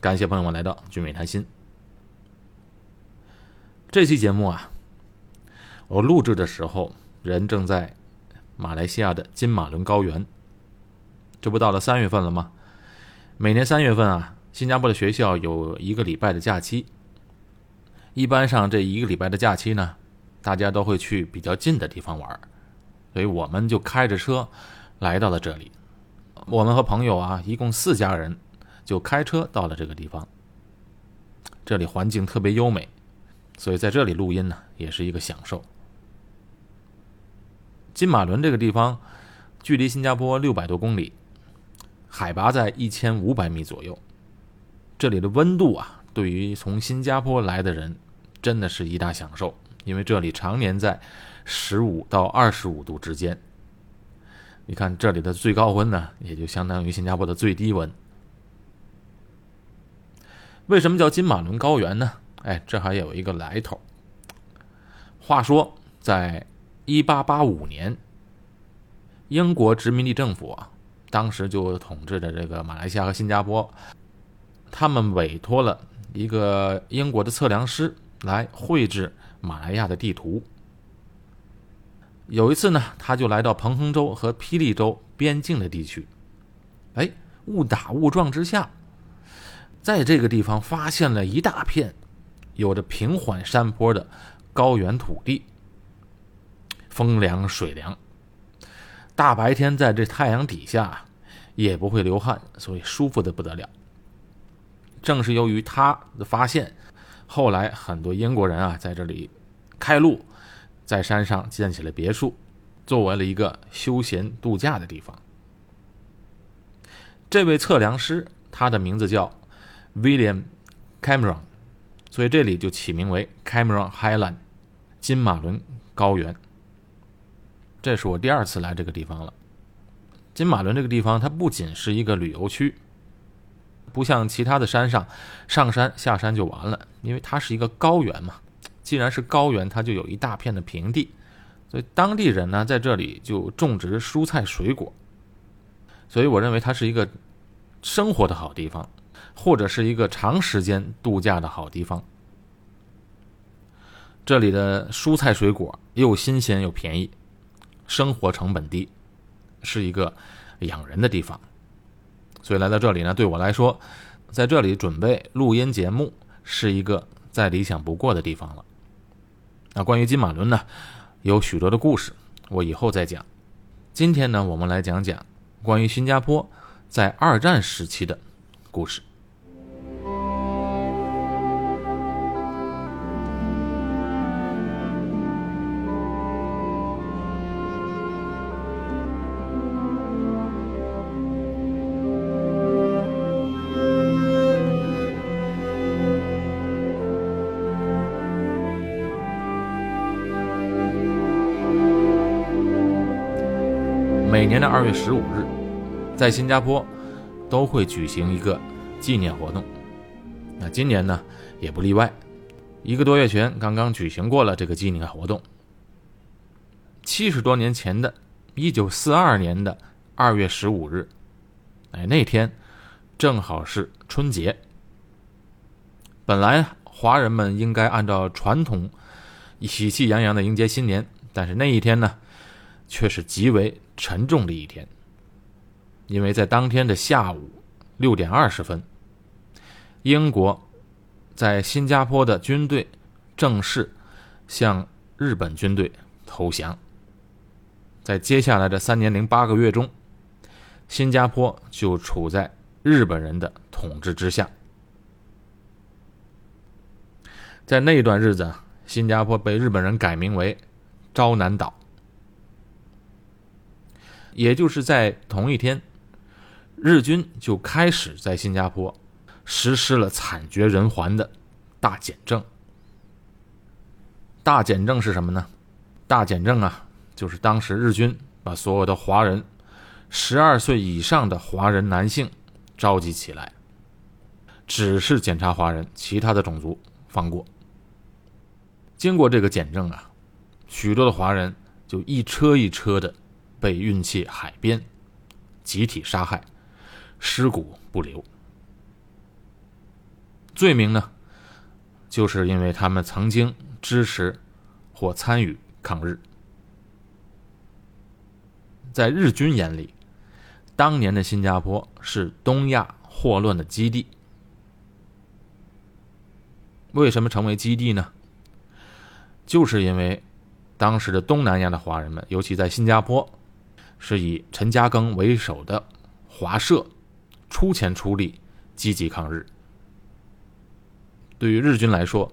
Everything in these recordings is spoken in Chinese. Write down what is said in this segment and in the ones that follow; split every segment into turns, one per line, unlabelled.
感谢朋友们来到聚美谈心。这期节目啊，我录制的时候人正在马来西亚的金马伦高原。这不到了三月份了吗？每年三月份啊，新加坡的学校有一个礼拜的假期。一般上这一个礼拜的假期呢，大家都会去比较近的地方玩，所以我们就开着车来到了这里。我们和朋友啊，一共四家人。就开车到了这个地方，这里环境特别优美，所以在这里录音呢也是一个享受。金马伦这个地方距离新加坡六百多公里，海拔在一千五百米左右。这里的温度啊，对于从新加坡来的人真的是一大享受，因为这里常年在十五到二十五度之间。你看这里的最高温呢，也就相当于新加坡的最低温。为什么叫金马伦高原呢？哎，这还有一个来头。话说，在一八八五年，英国殖民地政府啊，当时就统治着这个马来西亚和新加坡，他们委托了一个英国的测量师来绘制马来亚的地图。有一次呢，他就来到彭亨州和霹雳州边境的地区，哎，误打误撞之下。在这个地方发现了一大片有着平缓山坡的高原土地，风凉水凉，大白天在这太阳底下也不会流汗，所以舒服的不得了。正是由于他的发现，后来很多英国人啊在这里开路，在山上建起了别墅，作为了一个休闲度假的地方。这位测量师，他的名字叫。William Cameron，所以这里就起名为 Cameron Highland，金马伦高原。这是我第二次来这个地方了。金马伦这个地方，它不仅是一个旅游区，不像其他的山上，上山下山就完了，因为它是一个高原嘛。既然是高原，它就有一大片的平地，所以当地人呢在这里就种植蔬菜水果。所以我认为它是一个生活的好地方。或者是一个长时间度假的好地方。这里的蔬菜水果又新鲜又便宜，生活成本低，是一个养人的地方。所以来到这里呢，对我来说，在这里准备录音节目是一个再理想不过的地方了。那关于金马伦呢，有许多的故事，我以后再讲。今天呢，我们来讲讲关于新加坡在二战时期的故事。年的二月十五日，在新加坡都会举行一个纪念活动。那今年呢，也不例外。一个多月前，刚刚举行过了这个纪念活动。七十多年前的，一九四二年的二月十五日，哎，那天正好是春节。本来华人们应该按照传统，喜气洋洋的迎接新年，但是那一天呢，却是极为。沉重的一天，因为在当天的下午六点二十分，英国在新加坡的军队正式向日本军队投降。在接下来的三年零八个月中，新加坡就处在日本人的统治之下。在那段日子，新加坡被日本人改名为昭南岛。也就是在同一天，日军就开始在新加坡实施了惨绝人寰的大减政。大减政是什么呢？大减政啊，就是当时日军把所有的华人，十二岁以上的华人男性召集起来，只是检查华人，其他的种族放过。经过这个减政啊，许多的华人就一车一车的。被运弃海边，集体杀害，尸骨不留。罪名呢，就是因为他们曾经支持或参与抗日。在日军眼里，当年的新加坡是东亚祸乱的基地。为什么成为基地呢？就是因为当时的东南亚的华人们，尤其在新加坡，是以陈嘉庚为首的华社出钱出力积极抗日。对于日军来说，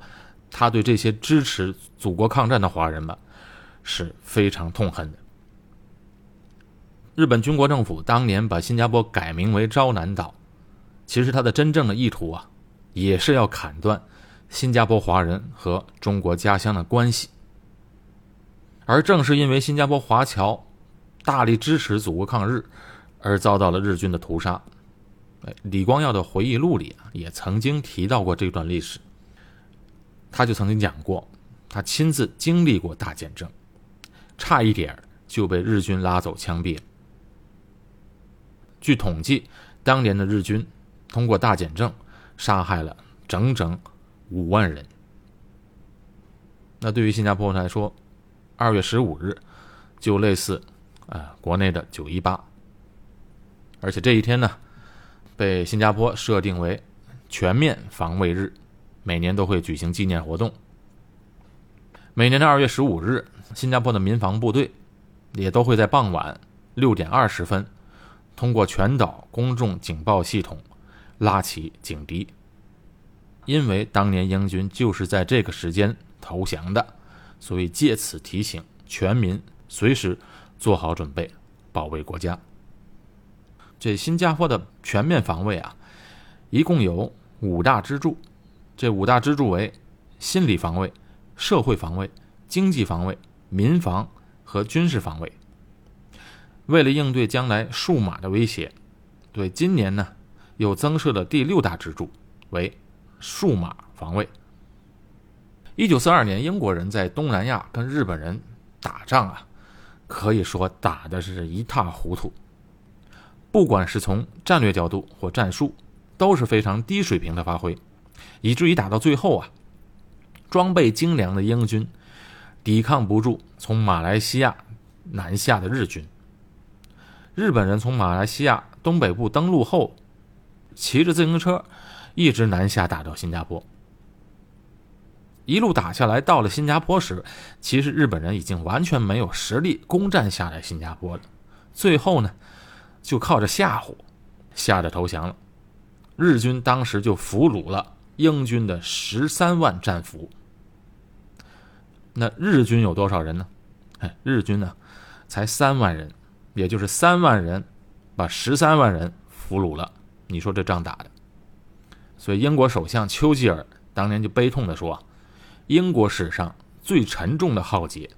他对这些支持祖国抗战的华人们是非常痛恨的。日本军国政府当年把新加坡改名为昭南岛，其实它的真正的意图啊，也是要砍断新加坡华人和中国家乡的关系。而正是因为新加坡华侨大力支持祖国抗日，而遭到了日军的屠杀。李光耀的回忆录里啊，也曾经提到过这段历史。他就曾经讲过，他亲自经历过大减政，差一点就被日军拉走枪毙。据统计，当年的日军通过大减政杀害了整整五万人。那对于新加坡来说，二月十五日就类似啊国内的九一八，而且这一天呢，被新加坡设定为全面防卫日，每年都会举行纪念活动。每年的二月十五日，新加坡的民防部队也都会在傍晚六点二十分。通过全岛公众警报系统拉起警笛，因为当年英军就是在这个时间投降的，所以借此提醒全民随时做好准备，保卫国家。这新加坡的全面防卫啊，一共有五大支柱，这五大支柱为心理防卫、社会防卫、经济防卫、民防和军事防卫。为了应对将来数码的威胁，对今年呢又增设了第六大支柱，为数码防卫。一九四二年，英国人在东南亚跟日本人打仗啊，可以说打的是一塌糊涂。不管是从战略角度或战术，都是非常低水平的发挥，以至于打到最后啊，装备精良的英军抵抗不住从马来西亚南下的日军。日本人从马来西亚东北部登陆后，骑着自行车一直南下打到新加坡。一路打下来，到了新加坡时，其实日本人已经完全没有实力攻占下来新加坡了。最后呢，就靠着吓唬，吓得投降了。日军当时就俘虏了英军的十三万战俘。那日军有多少人呢？哎，日军呢，才三万人。也就是三万人，把十三万人俘虏了。你说这仗打的，所以英国首相丘吉尔当年就悲痛地说：“英国史上最沉重的浩劫，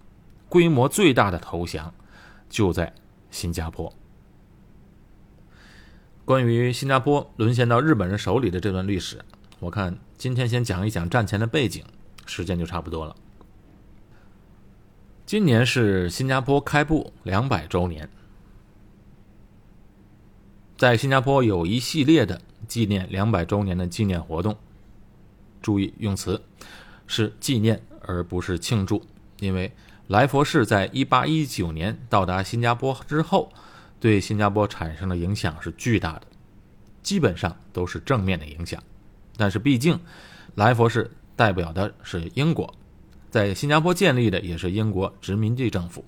规模最大的投降，就在新加坡。”关于新加坡沦陷到日本人手里的这段历史，我看今天先讲一讲战前的背景，时间就差不多了。今年是新加坡开埠两百周年。在新加坡有一系列的纪念两百周年的纪念活动，注意用词是纪念而不是庆祝，因为莱佛士在一八一九年到达新加坡之后，对新加坡产生的影响是巨大的，基本上都是正面的影响。但是毕竟莱佛士代表的是英国，在新加坡建立的也是英国殖民地政府。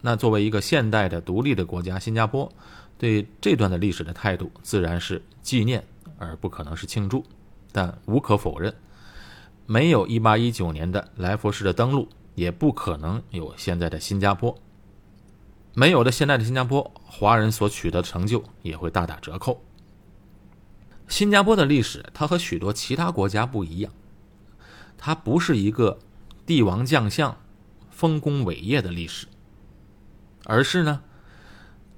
那作为一个现代的独立的国家，新加坡。对这段的历史的态度自然是纪念，而不可能是庆祝。但无可否认，没有1819年的来佛士的登陆，也不可能有现在的新加坡。没有了现在的新加坡，华人所取得的成就也会大打折扣。新加坡的历史，它和许多其他国家不一样，它不是一个帝王将相丰功伟业的历史，而是呢。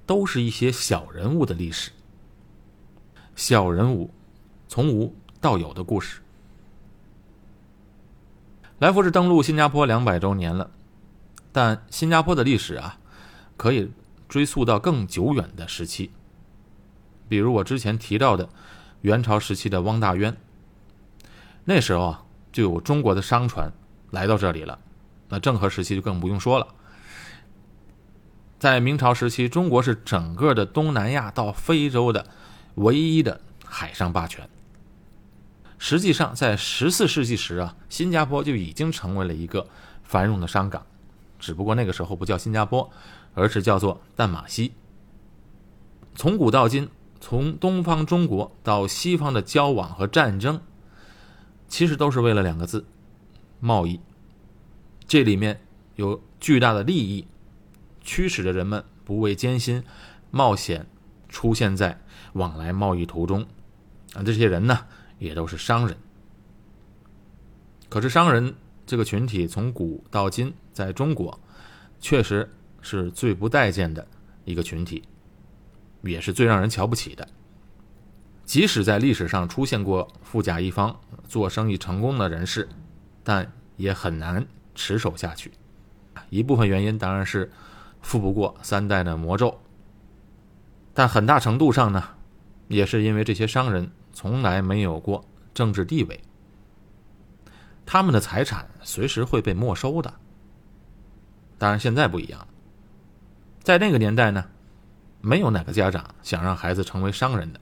都是一些小人物的历史，小人物从无到有的故事。来福士登陆新加坡两百周年了，但新加坡的历史啊，可以追溯到更久远的时期。比如我之前提到的元朝时期的汪大渊，那时候啊，就有中国的商船来到这里了。那郑和时期就更不用说了。在明朝时期，中国是整个的东南亚到非洲的唯一的海上霸权。实际上，在十四世纪时啊，新加坡就已经成为了一个繁荣的商港，只不过那个时候不叫新加坡，而是叫做淡马锡。从古到今，从东方中国到西方的交往和战争，其实都是为了两个字：贸易。这里面有巨大的利益。驱使着人们不畏艰辛、冒险出现在往来贸易途中，啊，这些人呢也都是商人。可是商人这个群体从古到今在中国，确实是最不待见的一个群体，也是最让人瞧不起的。即使在历史上出现过富甲一方、做生意成功的人士，但也很难持守下去。一部分原因当然是。富不过三代的魔咒，但很大程度上呢，也是因为这些商人从来没有过政治地位，他们的财产随时会被没收的。当然现在不一样，在那个年代呢，没有哪个家长想让孩子成为商人的，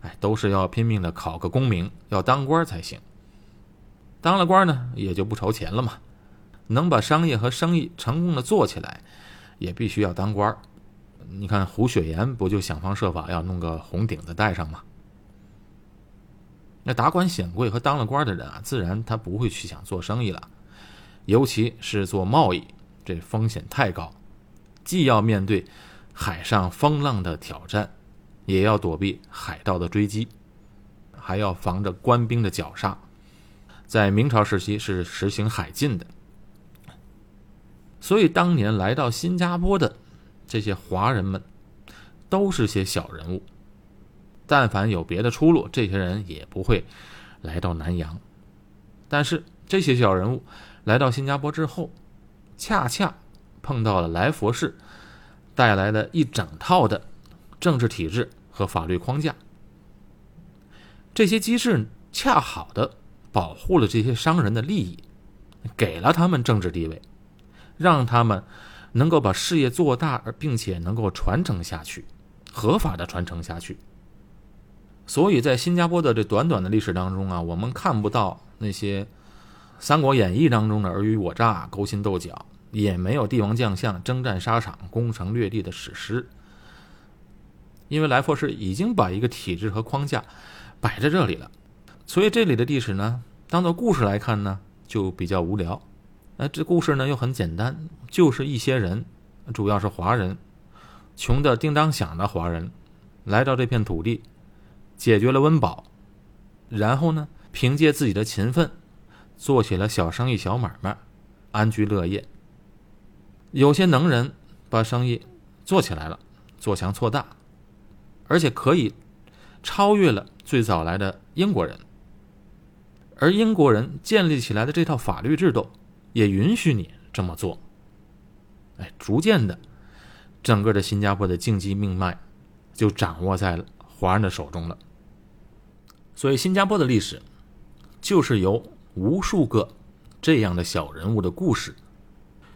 哎，都是要拼命的考个功名，要当官才行。当了官呢，也就不愁钱了嘛，能把商业和生意成功的做起来。也必须要当官，你看胡雪岩不就想方设法要弄个红顶子戴上吗？那达官显贵和当了官的人啊，自然他不会去想做生意了，尤其是做贸易，这风险太高，既要面对海上风浪的挑战，也要躲避海盗的追击，还要防着官兵的绞杀。在明朝时期是实行海禁的。所以，当年来到新加坡的这些华人们，都是些小人物。但凡有别的出路，这些人也不会来到南洋。但是，这些小人物来到新加坡之后，恰恰碰到了来佛士带来的一整套的政治体制和法律框架。这些机制恰好的保护了这些商人的利益，给了他们政治地位。让他们能够把事业做大，而并且能够传承下去，合法的传承下去。所以在新加坡的这短短的历史当中啊，我们看不到那些《三国演义》当中的尔虞我诈、勾心斗角，也没有帝王将相征战沙场、攻城略地的史诗。因为来佛士已经把一个体制和框架摆在这里了，所以这里的历史呢，当做故事来看呢，就比较无聊。那这故事呢又很简单，就是一些人，主要是华人，穷的叮当响的华人，来到这片土地，解决了温饱，然后呢，凭借自己的勤奋，做起了小生意、小买卖，安居乐业。有些能人把生意做起来了，做强做大，而且可以超越了最早来的英国人，而英国人建立起来的这套法律制度。也允许你这么做。哎，逐渐的，整个的新加坡的经济命脉就掌握在了华人的手中了。所以，新加坡的历史就是由无数个这样的小人物的故事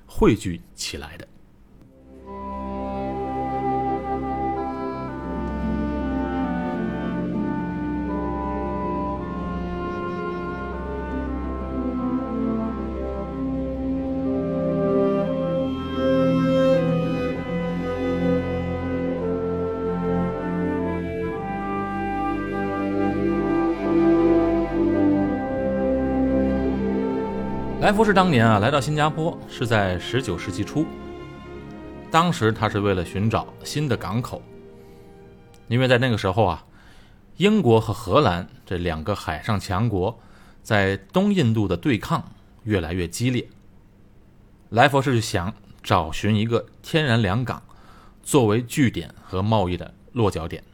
汇聚起来的。来福士当年啊，来到新加坡是在十九世纪初。当时他是为了寻找新的港口，因为在那个时候啊，英国和荷兰这两个海上强国在东印度的对抗越来越激烈。来佛士就想找寻一个天然良港，作为据点和贸易的落脚点。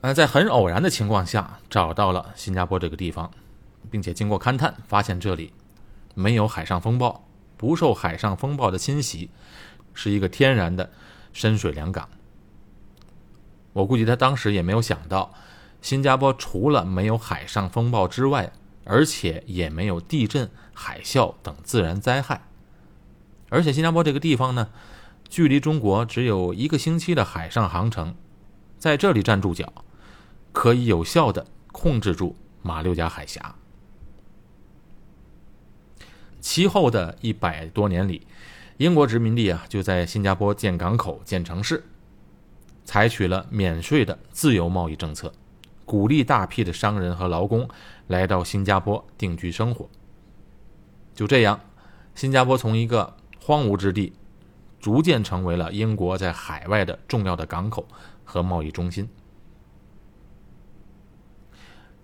呃，在很偶然的情况下找到了新加坡这个地方，并且经过勘探，发现这里。没有海上风暴，不受海上风暴的侵袭，是一个天然的深水良港。我估计他当时也没有想到，新加坡除了没有海上风暴之外，而且也没有地震、海啸等自然灾害。而且新加坡这个地方呢，距离中国只有一个星期的海上航程，在这里站住脚，可以有效的控制住马六甲海峡。其后的一百多年里，英国殖民地啊就在新加坡建港口、建城市，采取了免税的自由贸易政策，鼓励大批的商人和劳工来到新加坡定居生活。就这样，新加坡从一个荒芜之地，逐渐成为了英国在海外的重要的港口和贸易中心。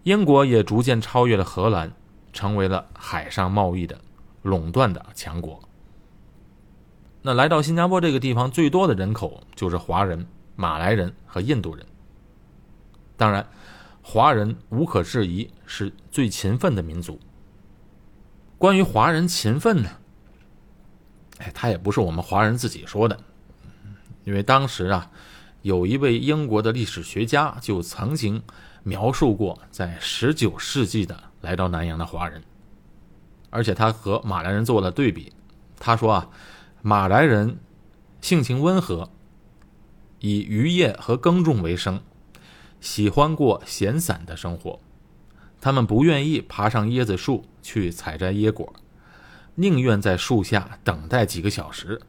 英国也逐渐超越了荷兰，成为了海上贸易的。垄断的强国。那来到新加坡这个地方，最多的人口就是华人、马来人和印度人。当然，华人无可置疑是最勤奋的民族。关于华人勤奋呢，哎，他也不是我们华人自己说的，因为当时啊，有一位英国的历史学家就曾经描述过，在十九世纪的来到南洋的华人。而且他和马来人做了对比，他说啊，马来人性情温和，以渔业和耕种为生，喜欢过闲散的生活。他们不愿意爬上椰子树去采摘椰果，宁愿在树下等待几个小时，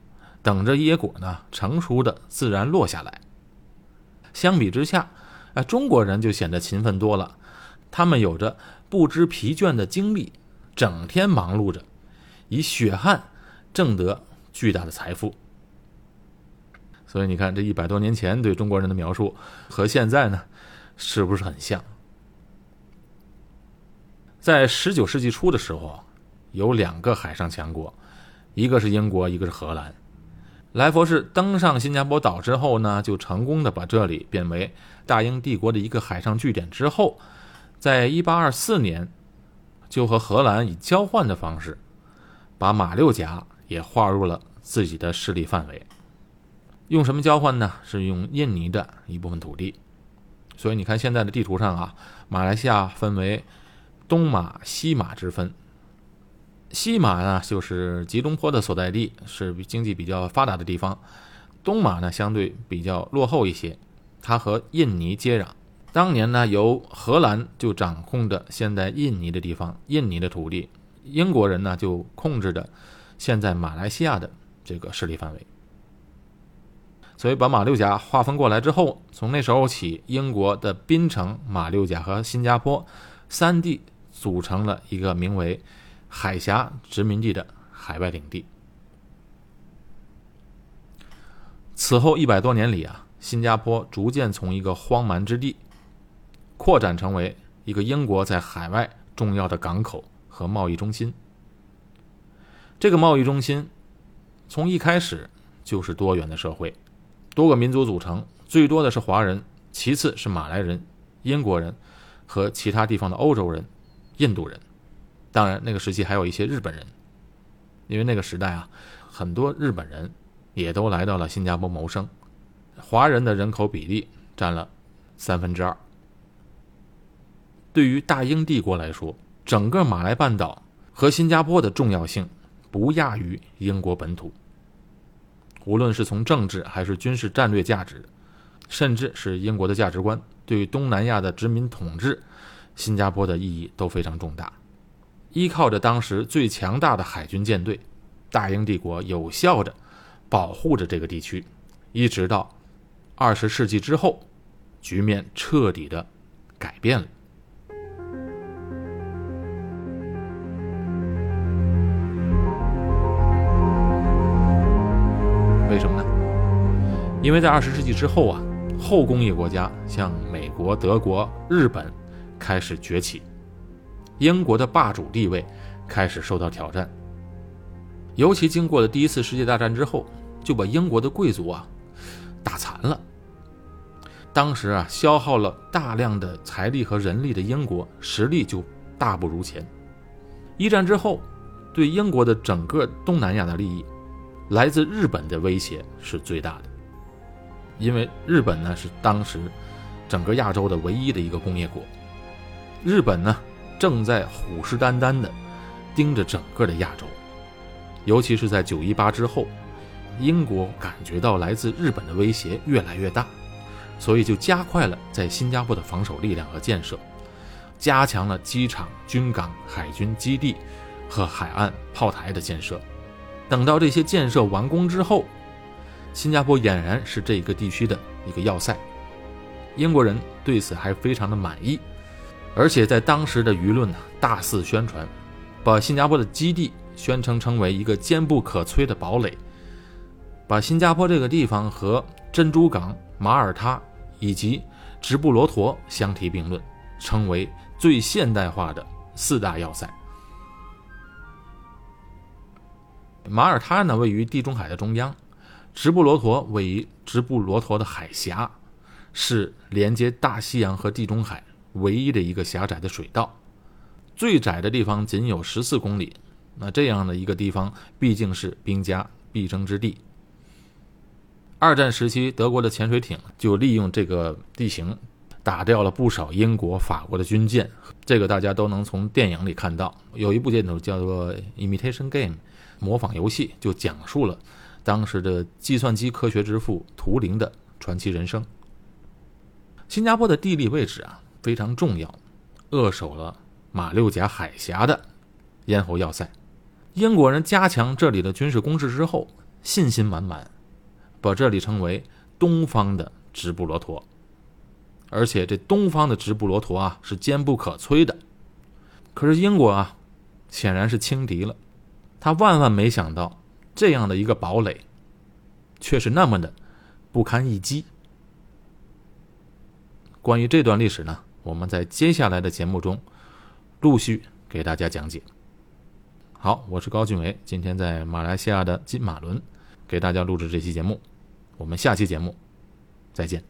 等着椰果呢成熟的自然落下来。相比之下，啊，中国人就显得勤奋多了，他们有着不知疲倦的精力。整天忙碌着，以血汗挣得巨大的财富。所以你看，这一百多年前对中国人的描述和现在呢，是不是很像？在十九世纪初的时候，有两个海上强国，一个是英国，一个是荷兰。莱佛士登上新加坡岛之后呢，就成功的把这里变为大英帝国的一个海上据点。之后，在一八二四年。就和荷兰以交换的方式，把马六甲也划入了自己的势力范围。用什么交换呢？是用印尼的一部分土地。所以你看现在的地图上啊，马来西亚分为东马、西马之分。西马呢，就是吉隆坡的所在地，是经济比较发达的地方；东马呢，相对比较落后一些，它和印尼接壤。当年呢，由荷兰就掌控着现在印尼的地方，印尼的土地；英国人呢就控制着现在马来西亚的这个势力范围。所以把马六甲划分过来之后，从那时候起，英国的槟城、马六甲和新加坡三地组成了一个名为“海峡殖民地”的海外领地。此后一百多年里啊，新加坡逐渐从一个荒蛮之地。扩展成为一个英国在海外重要的港口和贸易中心。这个贸易中心从一开始就是多元的社会，多个民族组成，最多的是华人，其次是马来人、英国人和其他地方的欧洲人、印度人。当然，那个时期还有一些日本人，因为那个时代啊，很多日本人也都来到了新加坡谋生。华人的人口比例占了三分之二。对于大英帝国来说，整个马来半岛和新加坡的重要性不亚于英国本土。无论是从政治还是军事战略价值，甚至是英国的价值观，对于东南亚的殖民统治，新加坡的意义都非常重大。依靠着当时最强大的海军舰队，大英帝国有效的保护着这个地区，一直到二十世纪之后，局面彻底的改变了。因为在二十世纪之后啊，后工业国家像美国、德国、日本开始崛起，英国的霸主地位开始受到挑战。尤其经过了第一次世界大战之后，就把英国的贵族啊打残了。当时啊，消耗了大量的财力和人力的英国实力就大不如前。一战之后，对英国的整个东南亚的利益。来自日本的威胁是最大的，因为日本呢是当时整个亚洲的唯一的一个工业国。日本呢正在虎视眈眈的盯着整个的亚洲，尤其是在九一八之后，英国感觉到来自日本的威胁越来越大，所以就加快了在新加坡的防守力量和建设，加强了机场、军港、海军基地和海岸炮台的建设。等到这些建设完工之后，新加坡俨然是这一个地区的一个要塞。英国人对此还非常的满意。而且在当时的舆论呢，大肆宣传，把新加坡的基地宣称成为一个坚不可摧的堡垒，把新加坡这个地方和珍珠港、马耳他以及直布罗陀相提并论，称为最现代化的四大要塞。马耳他呢，位于地中海的中央；直布罗陀位于直布罗陀的海峡，是连接大西洋和地中海。唯一的一个狭窄的水道，最窄的地方仅有十四公里。那这样的一个地方，毕竟是兵家必争之地。二战时期，德国的潜水艇就利用这个地形，打掉了不少英国、法国的军舰。这个大家都能从电影里看到。有一部电影叫做《Imitation Game》，模仿游戏，就讲述了当时的计算机科学之父图灵的传奇人生。新加坡的地理位置啊。非常重要，扼守了马六甲海峡的咽喉要塞。英国人加强这里的军事攻势之后，信心满满，把这里称为东方的直布罗陀。而且这东方的直布罗陀啊，是坚不可摧的。可是英国啊，显然是轻敌了。他万万没想到，这样的一个堡垒，却是那么的不堪一击。关于这段历史呢？我们在接下来的节目中陆续给大家讲解。好，我是高俊伟，今天在马来西亚的金马伦给大家录制这期节目，我们下期节目再见。